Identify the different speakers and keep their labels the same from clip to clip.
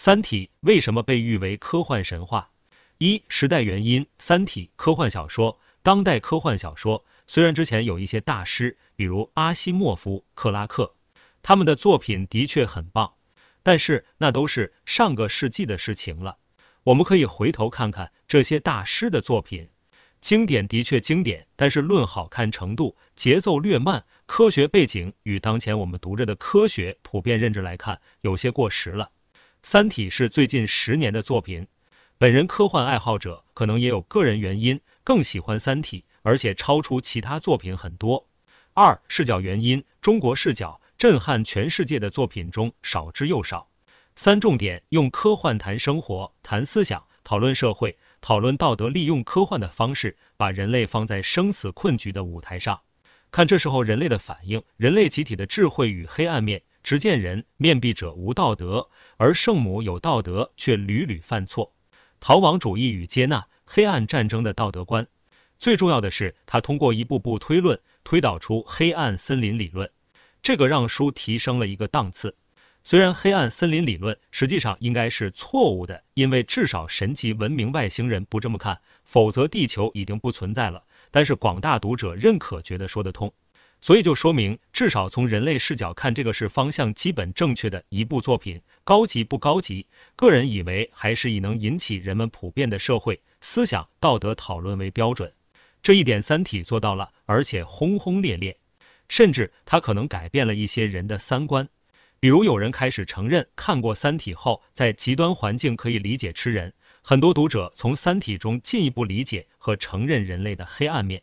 Speaker 1: 三体为什么被誉为科幻神话？一、时代原因。三体科幻小说，当代科幻小说虽然之前有一些大师，比如阿西莫夫、克拉克，他们的作品的确很棒，但是那都是上个世纪的事情了。我们可以回头看看这些大师的作品，经典的确经典，但是论好看程度，节奏略慢，科学背景与当前我们读着的科学普遍认知来看，有些过时了。三体是最近十年的作品，本人科幻爱好者，可能也有个人原因，更喜欢三体，而且超出其他作品很多。二视角原因，中国视角震撼全世界的作品中少之又少。三重点，用科幻谈生活，谈思想，讨论社会，讨论道德，利用科幻的方式，把人类放在生死困局的舞台上，看这时候人类的反应，人类集体的智慧与黑暗面。执剑人面壁者无道德，而圣母有道德却屡屡犯错。逃亡主义与接纳黑暗战争的道德观。最重要的是，他通过一步步推论，推导出黑暗森林理论，这个让书提升了一个档次。虽然黑暗森林理论实际上应该是错误的，因为至少神级文明外星人不这么看，否则地球已经不存在了。但是广大读者认可，觉得说得通。所以就说明，至少从人类视角看，这个是方向基本正确的一部作品。高级不高级？个人以为还是以能引起人们普遍的社会思想、道德讨论为标准。这一点，《三体》做到了，而且轰轰烈烈。甚至它可能改变了一些人的三观。比如，有人开始承认看过《三体》后，在极端环境可以理解吃人。很多读者从《三体》中进一步理解和承认人类的黑暗面。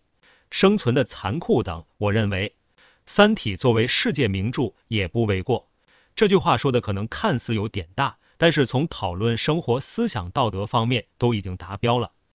Speaker 1: 生存的残酷等，我认为《三体》作为世界名著也不为过。这句话说的可能看似有点大，但是从讨论生活、思想、道德方面都已经达标了。